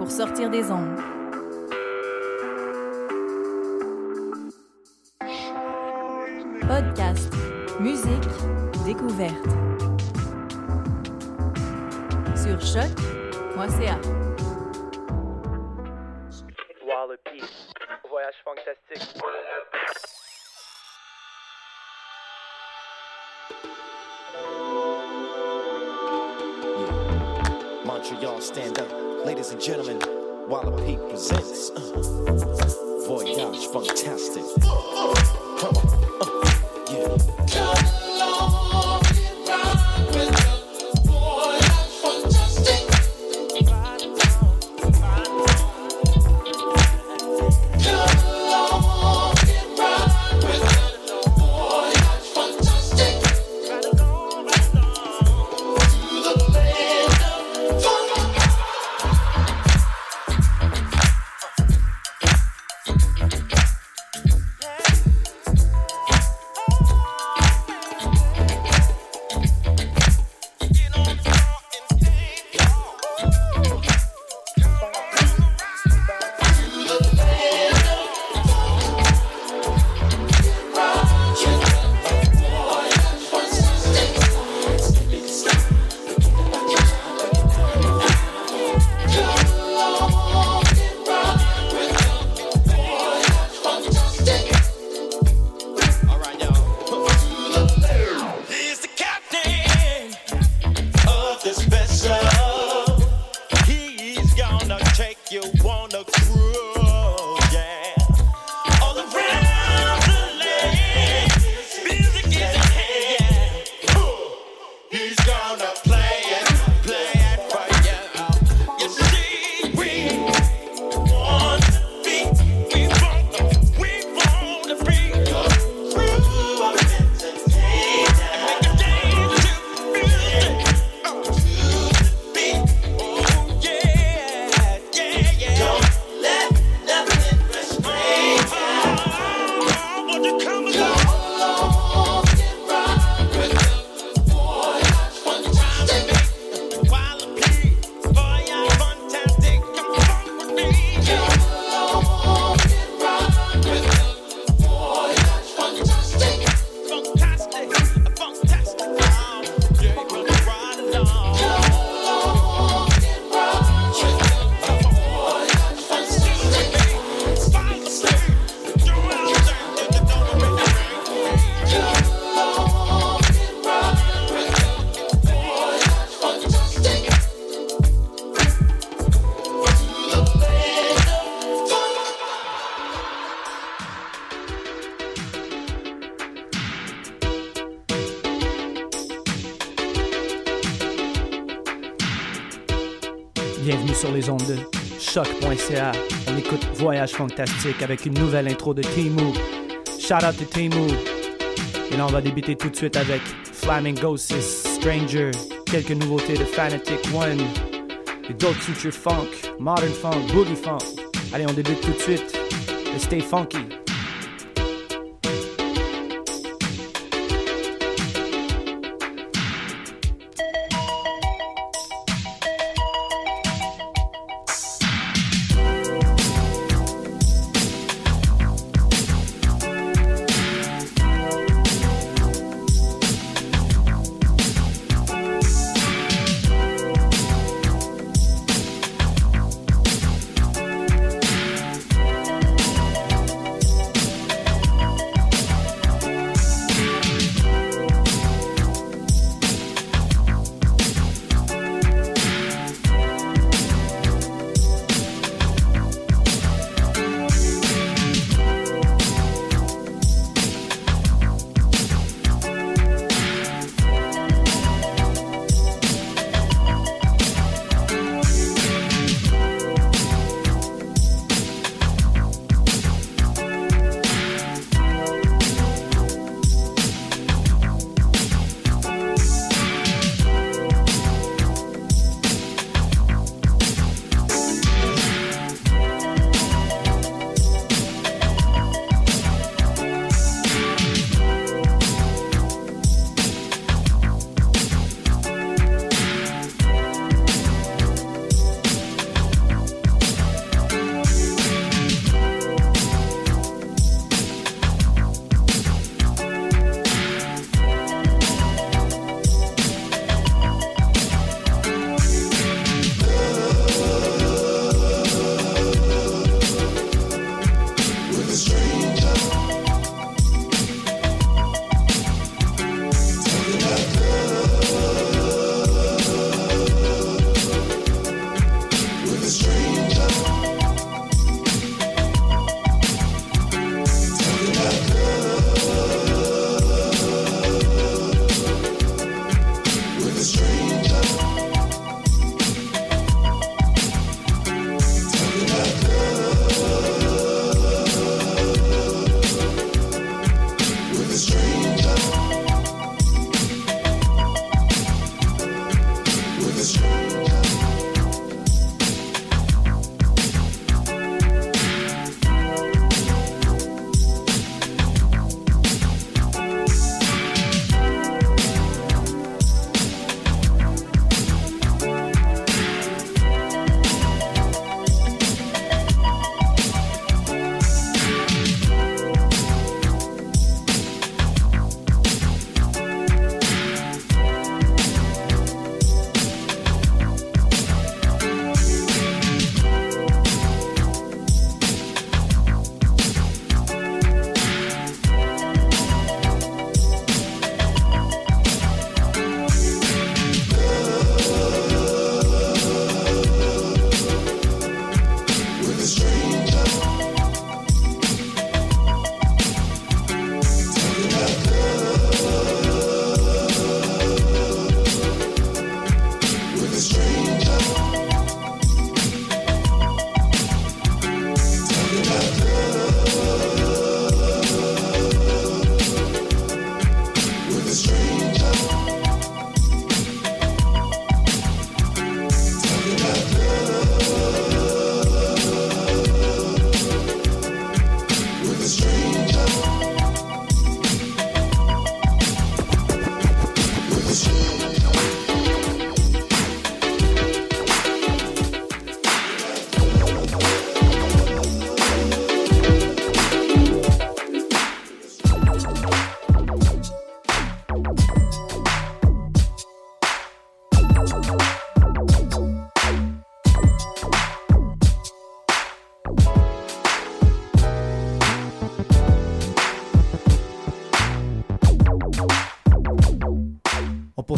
pour sortir des ondes. Podcast, musique, découverte. Sur choc.ca. Wallopy. Voyage fantastique. Montreal, stand up. Ladies and gentlemen, Wallopy presents uh, Voyage Fantastic. On. uh, yeah. On écoute Voyage Fantastique avec une nouvelle intro de Timu. Shout out to Timu. Et là, on va débuter tout de suite avec Flamingosis, Stranger, quelques nouveautés de Fanatic One, et d'autres future funk, modern funk, boogie funk. Allez, on débute tout de suite. Le Stay Funky.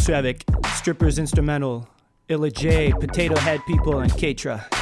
Poursuit avec Strippers Instrumental, Illa J, Potato Head People, and Keitra.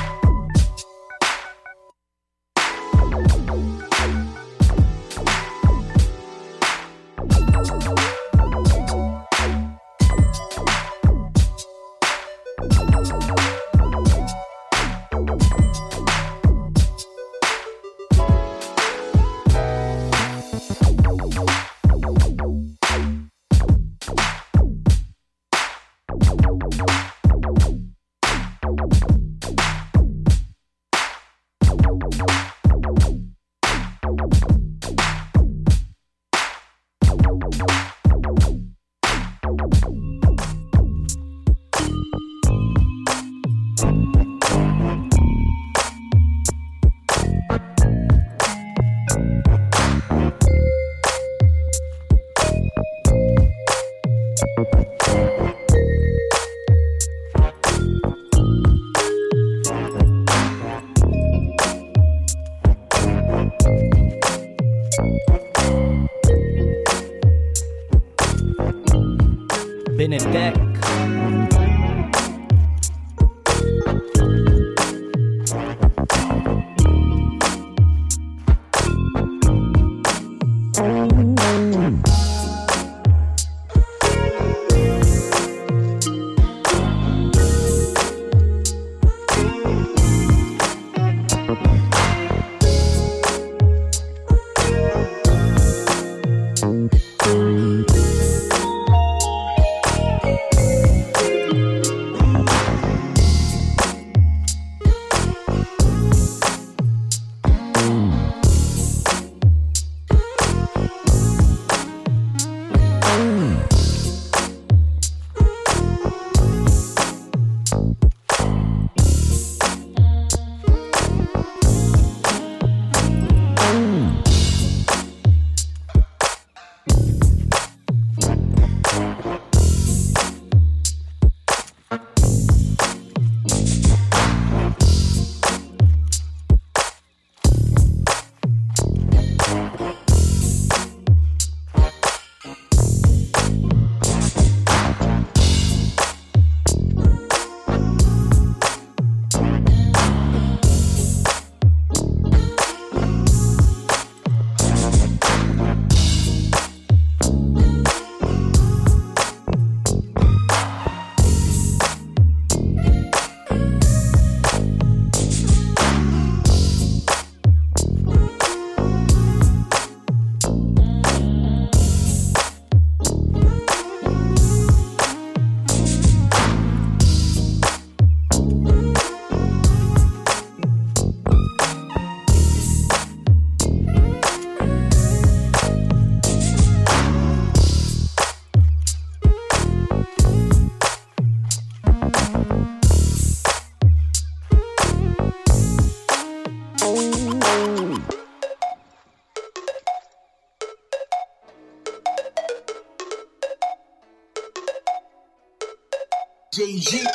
entendi.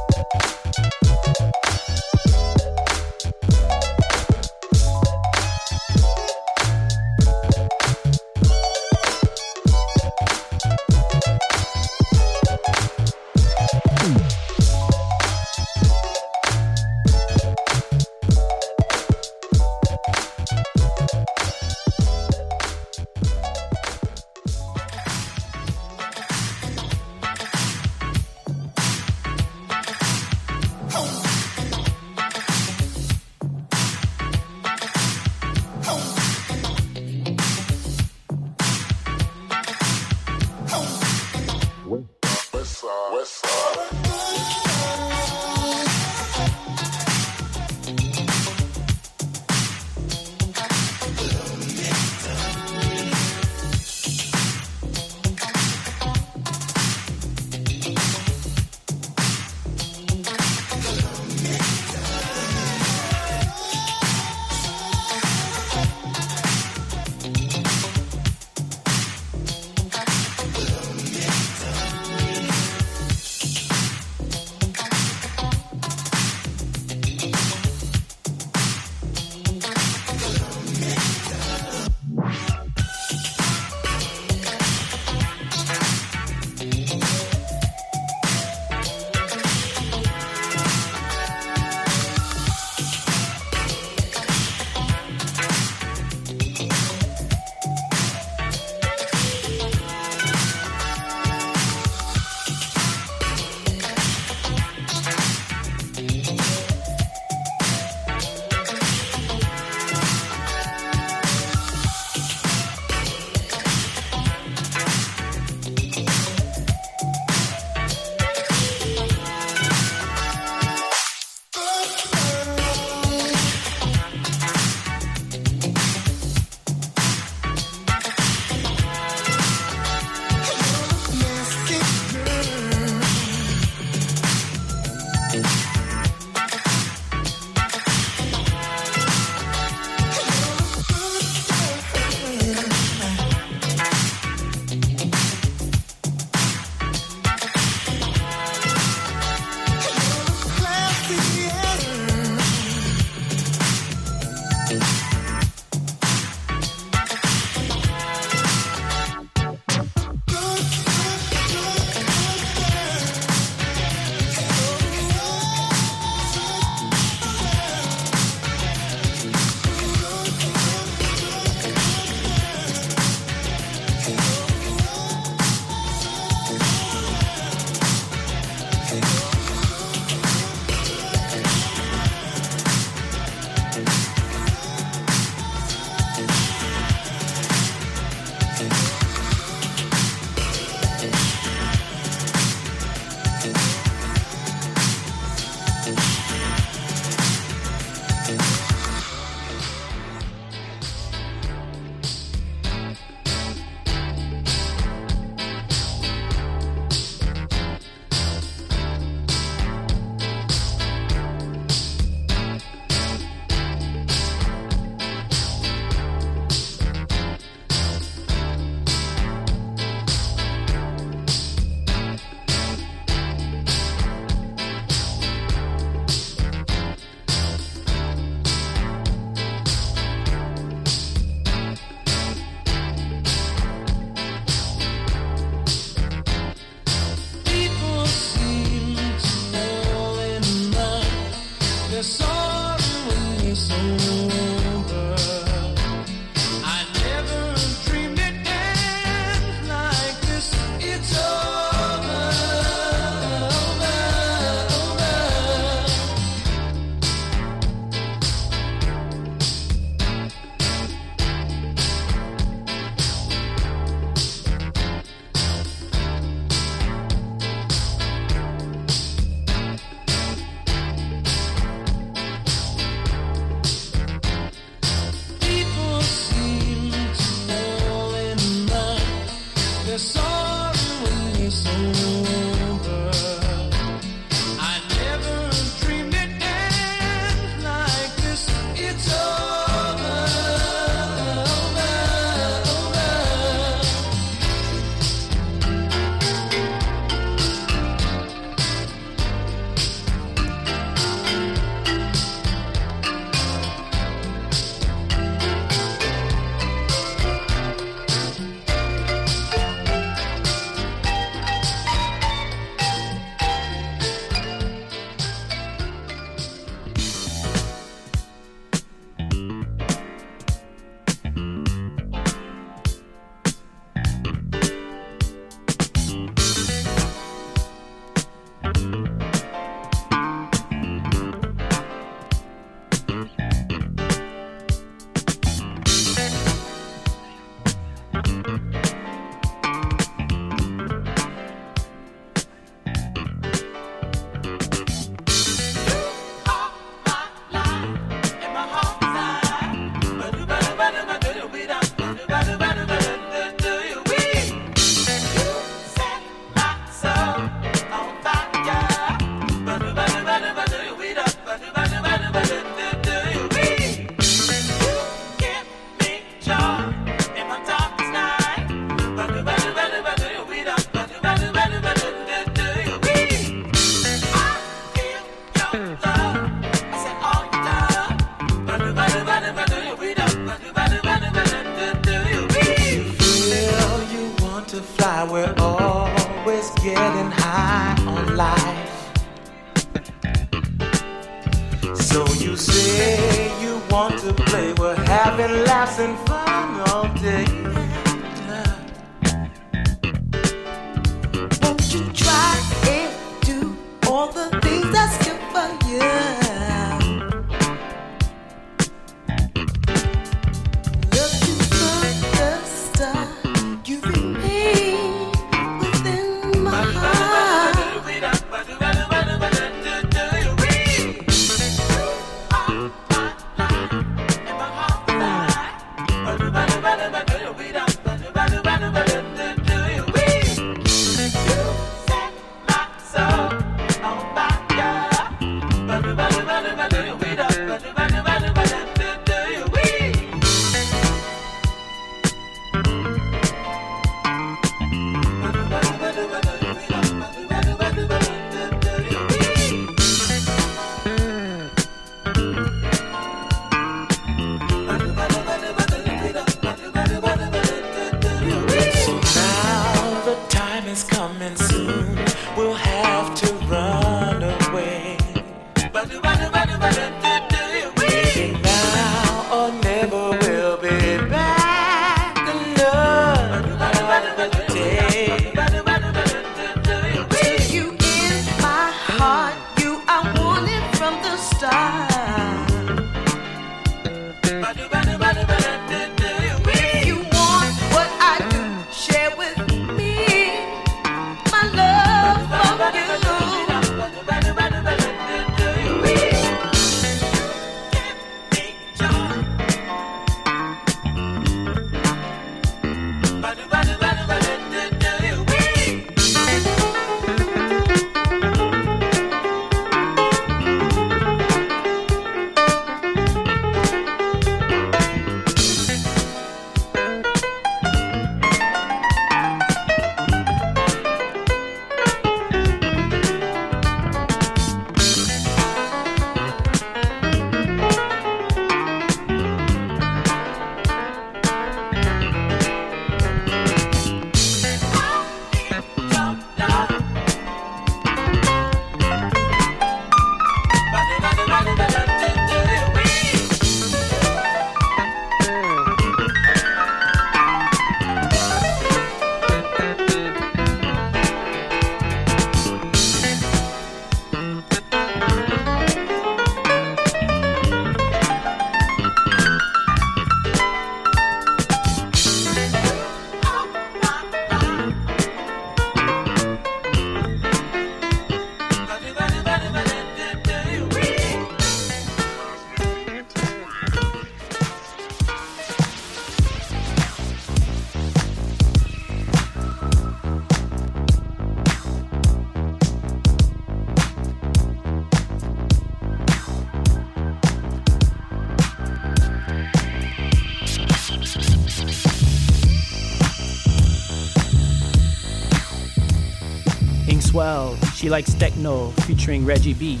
Like likes techno featuring Reggie B.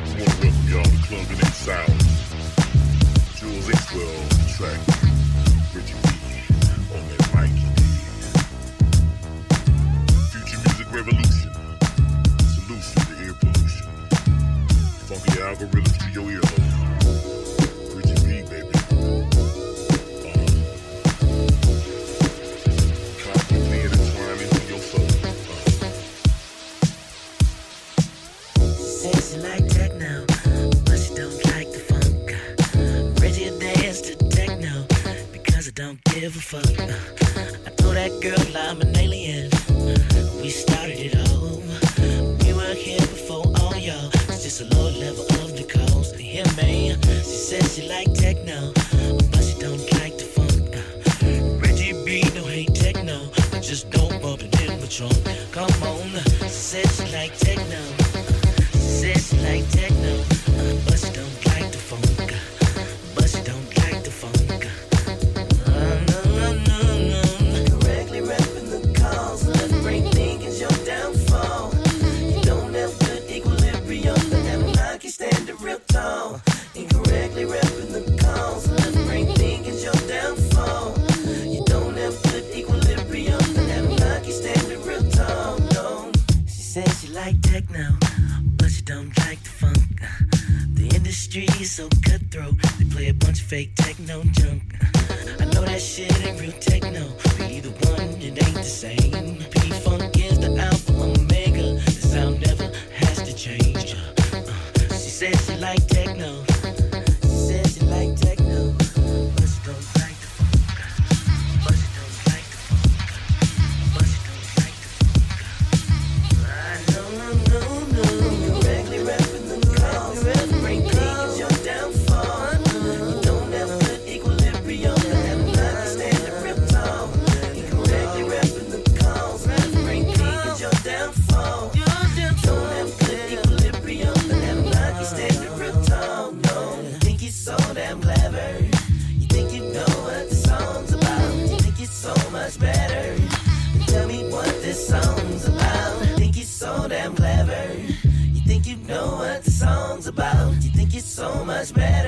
Wanna y'all the and sound. Jules X track. techno, but you don't like the funk. The industry is so cutthroat, they play a bunch of fake techno junk. I know that shit ain't real techno, but either one, it ain't the same. P Funk is the alpha. much better.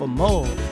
for more.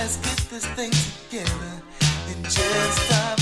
Let's get this thing together and just stop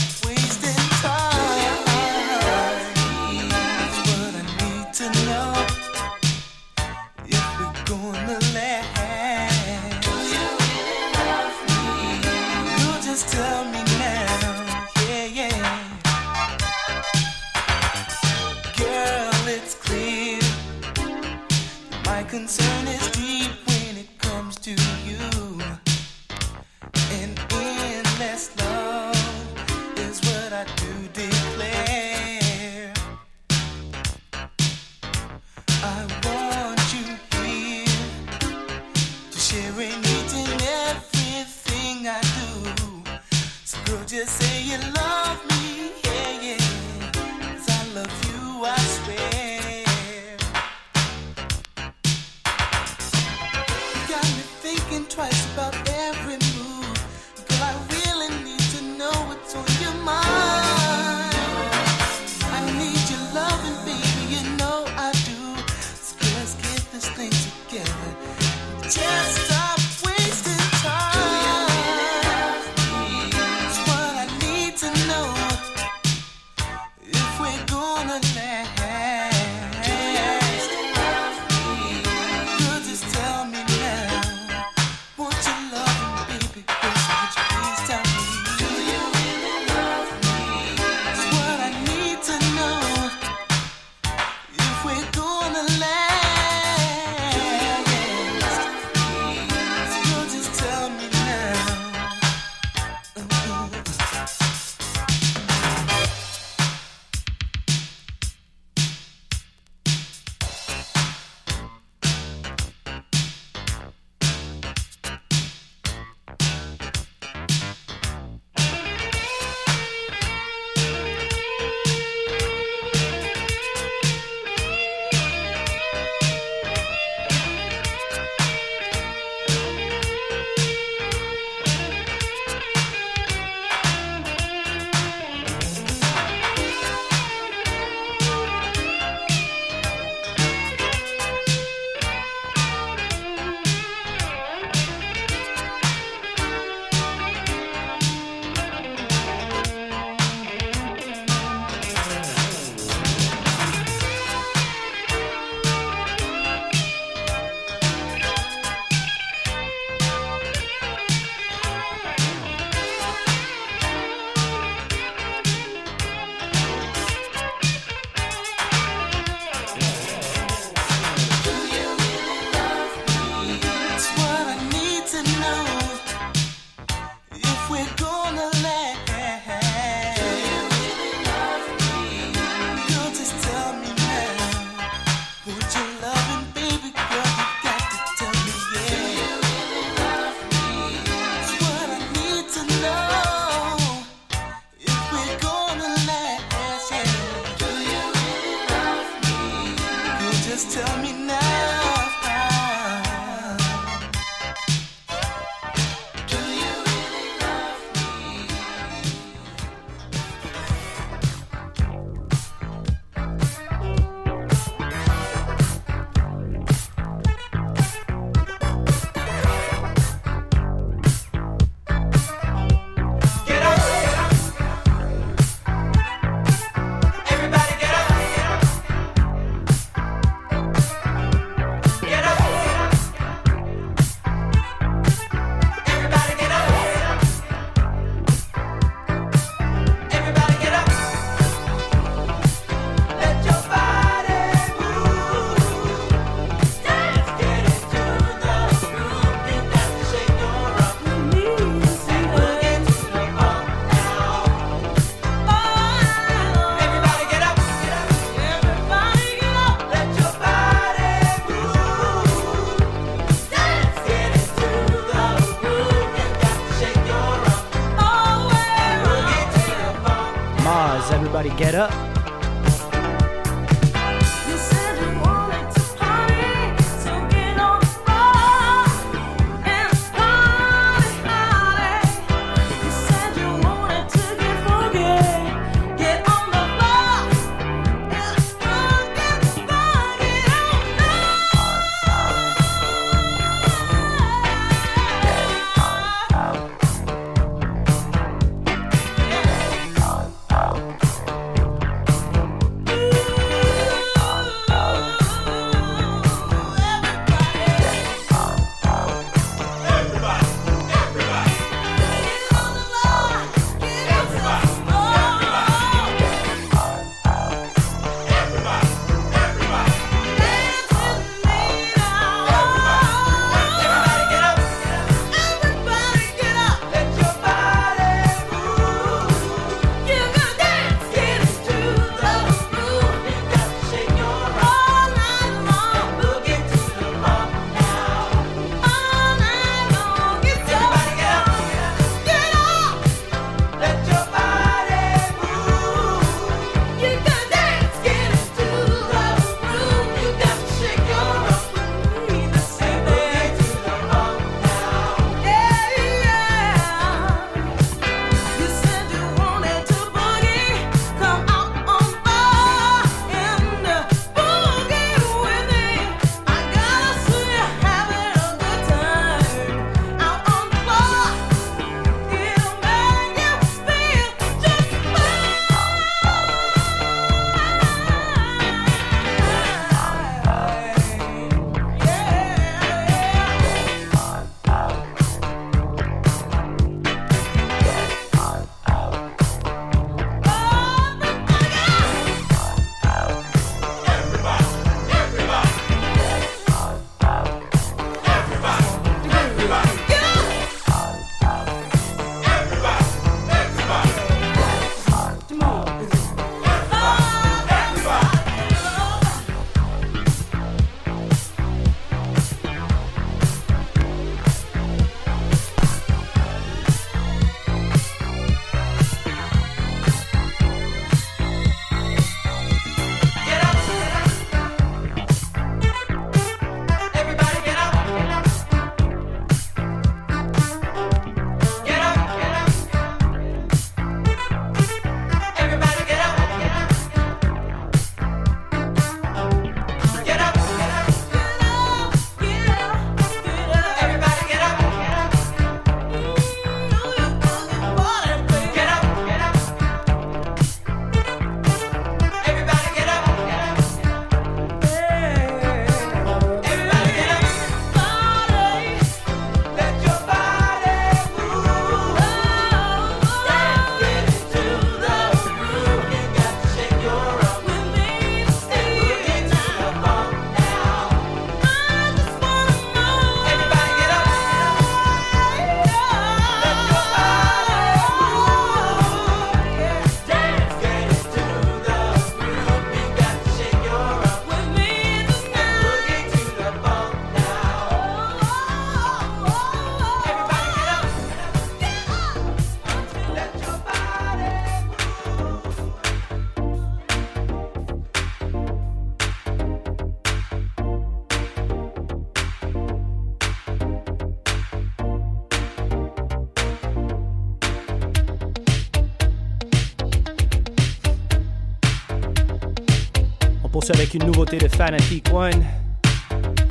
Fanatic One,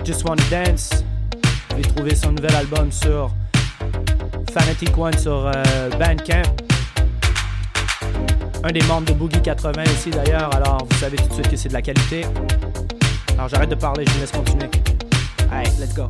Just Wanna Dance. Vous pouvez trouver son nouvel album sur Fanatic One sur euh, Bandcamp. Un des membres de Boogie 80 aussi d'ailleurs, alors vous savez tout de suite que c'est de la qualité. Alors j'arrête de parler, je vous laisse continuer. Allez, let's go.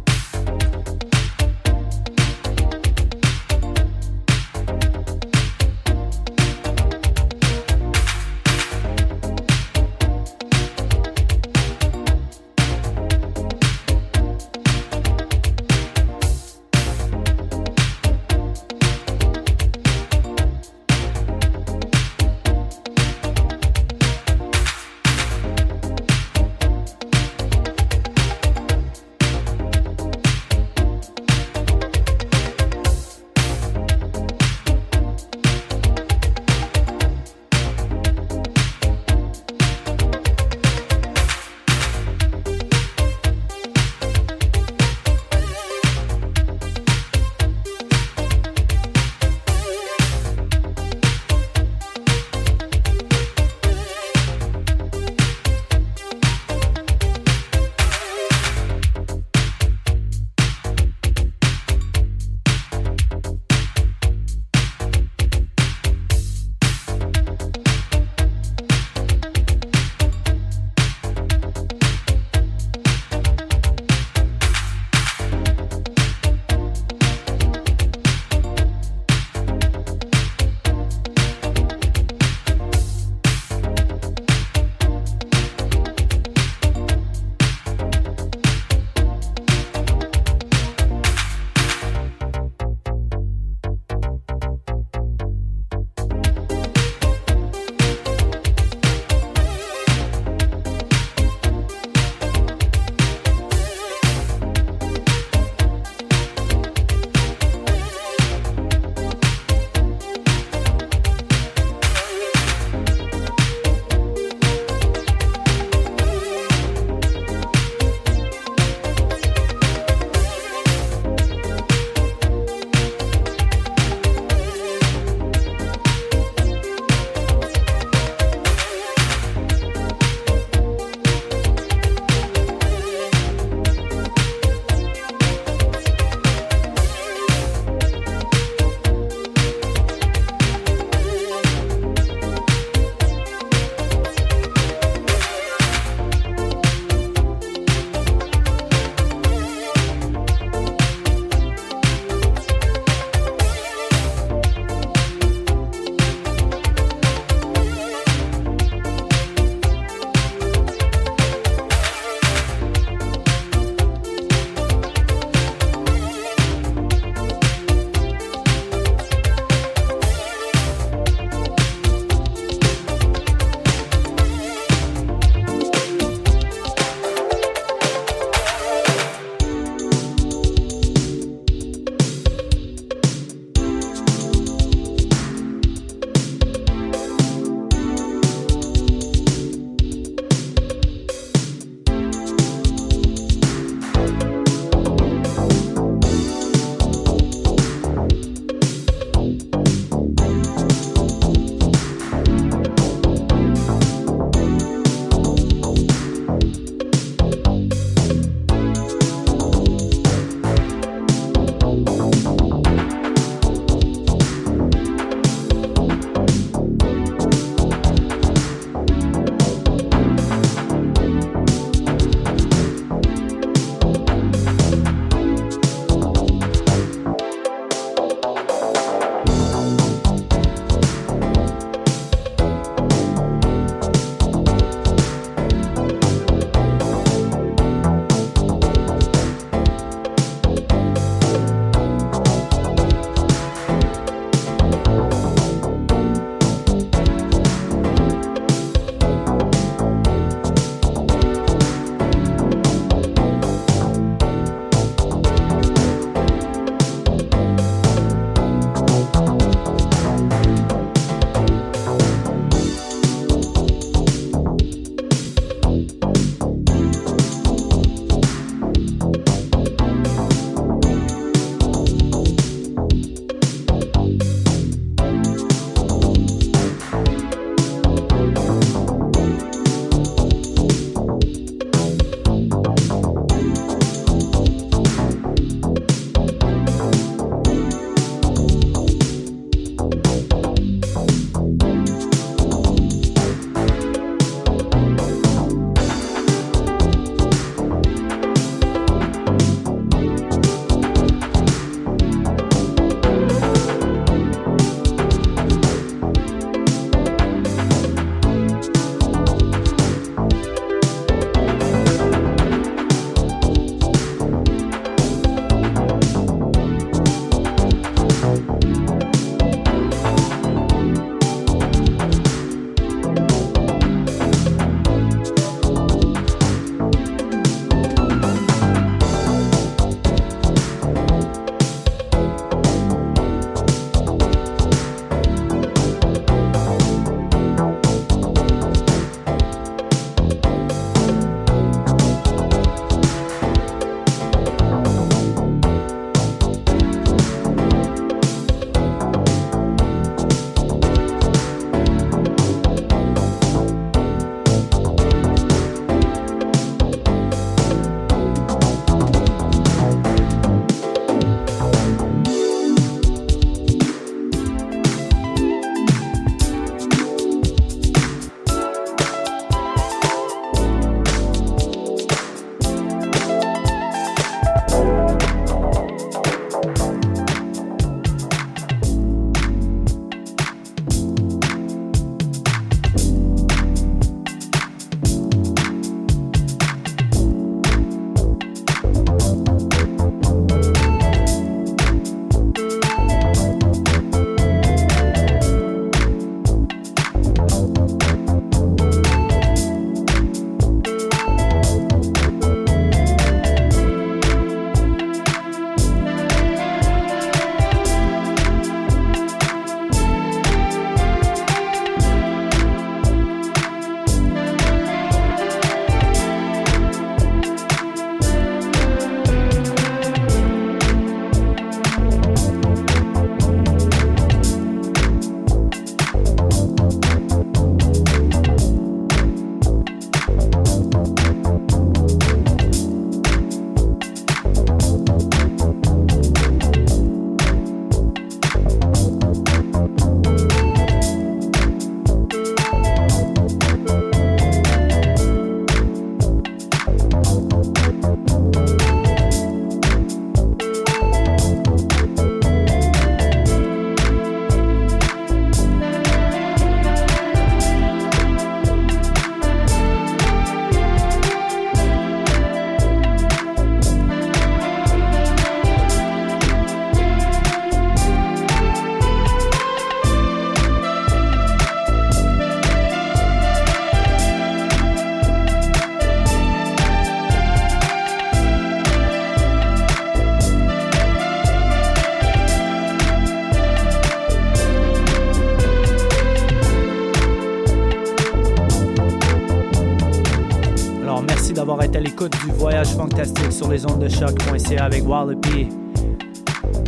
Être à l'écoute du voyage fantastique sur les ondes de choc.ca avec Wallopy.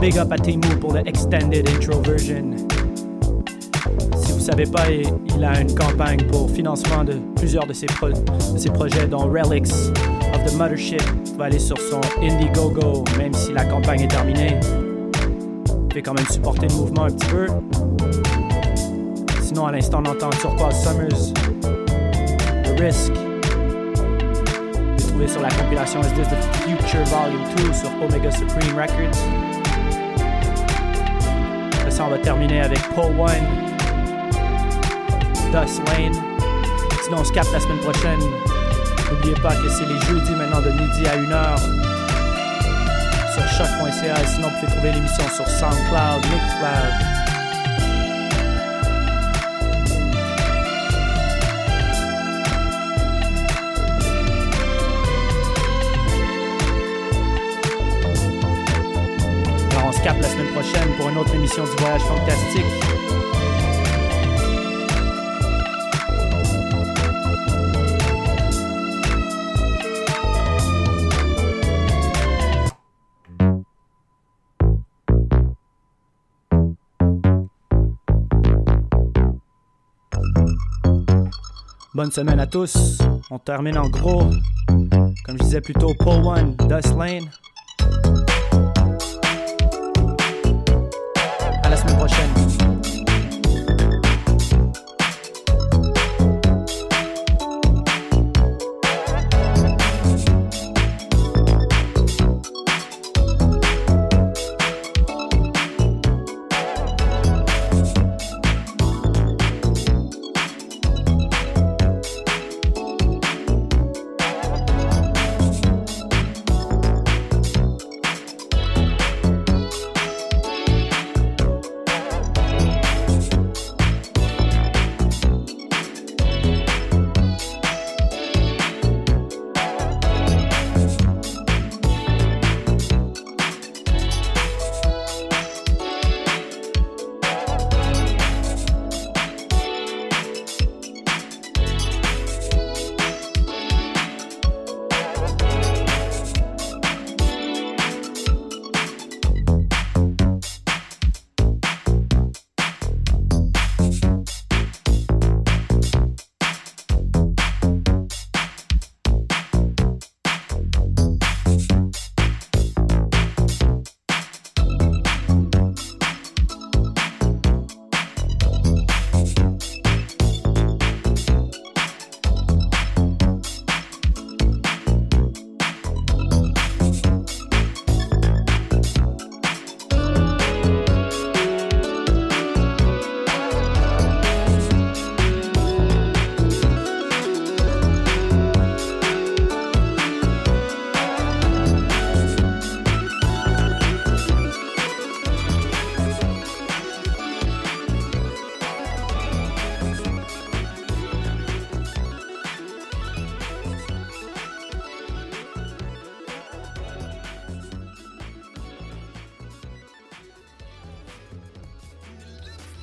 Big up à Timu pour le extended intro version. Si vous savez pas, il a une campagne pour financement de plusieurs de ses, pro- de ses projets, dont Relics of the Mothership. Vous pouvez aller sur son Indiegogo, même si la campagne est terminée. Vous pouvez quand même supporter le mouvement un petit peu. Sinon, à l'instant, on entend Turquoise Summers, The Risk. Sur la compilation Is This the Future Volume 2 sur Omega Supreme Records. Après ça, on va terminer avec Paul One, Dust Lane. Sinon, on se capte la semaine prochaine. N'oubliez pas que c'est les jeudis maintenant de midi à 1h sur choc.ca. Sinon, vous pouvez trouver l'émission sur SoundCloud, Mixcloud. La semaine prochaine pour une autre émission du Voyage Fantastique. Bonne semaine à tous. On termine en gros. Comme je disais plus tôt, Paul One, Dust Lane. Semaine prochaine.